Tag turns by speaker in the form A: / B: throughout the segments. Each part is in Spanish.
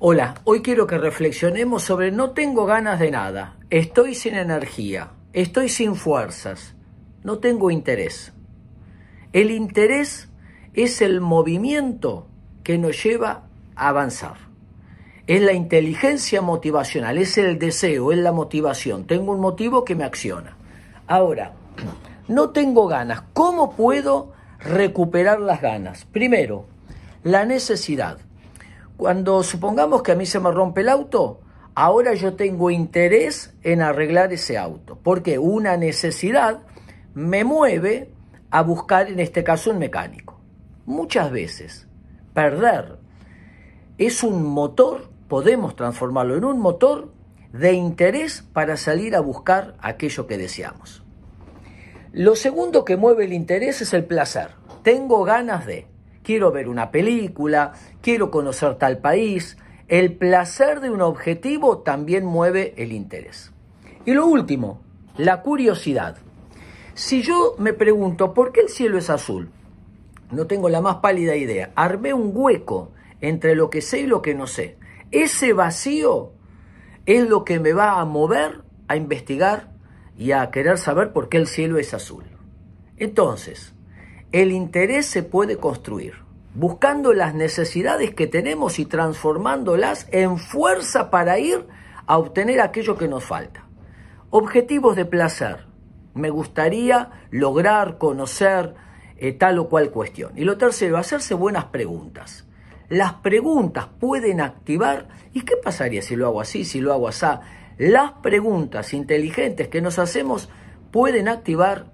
A: Hola, hoy quiero que reflexionemos sobre no tengo ganas de nada, estoy sin energía, estoy sin fuerzas, no tengo interés. El interés es el movimiento que nos lleva a avanzar. Es la inteligencia motivacional, es el deseo, es la motivación. Tengo un motivo que me acciona. Ahora, no tengo ganas. ¿Cómo puedo recuperar las ganas? Primero, la necesidad. Cuando supongamos que a mí se me rompe el auto, ahora yo tengo interés en arreglar ese auto, porque una necesidad me mueve a buscar, en este caso, un mecánico. Muchas veces, perder es un motor, podemos transformarlo en un motor de interés para salir a buscar aquello que deseamos. Lo segundo que mueve el interés es el placer. Tengo ganas de quiero ver una película, quiero conocer tal país. El placer de un objetivo también mueve el interés. Y lo último, la curiosidad. Si yo me pregunto, ¿por qué el cielo es azul? No tengo la más pálida idea. Armé un hueco entre lo que sé y lo que no sé. Ese vacío es lo que me va a mover a investigar y a querer saber por qué el cielo es azul. Entonces, el interés se puede construir buscando las necesidades que tenemos y transformándolas en fuerza para ir a obtener aquello que nos falta. Objetivos de placer. Me gustaría lograr, conocer eh, tal o cual cuestión. Y lo tercero, hacerse buenas preguntas. Las preguntas pueden activar, ¿y qué pasaría si lo hago así, si lo hago así? Las preguntas inteligentes que nos hacemos pueden activar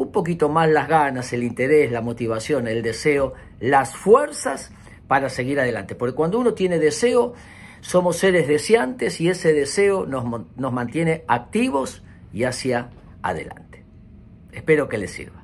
A: un poquito más las ganas, el interés, la motivación, el deseo, las fuerzas para seguir adelante. Porque cuando uno tiene deseo, somos seres deseantes y ese deseo nos, nos mantiene activos y hacia adelante. Espero que les sirva.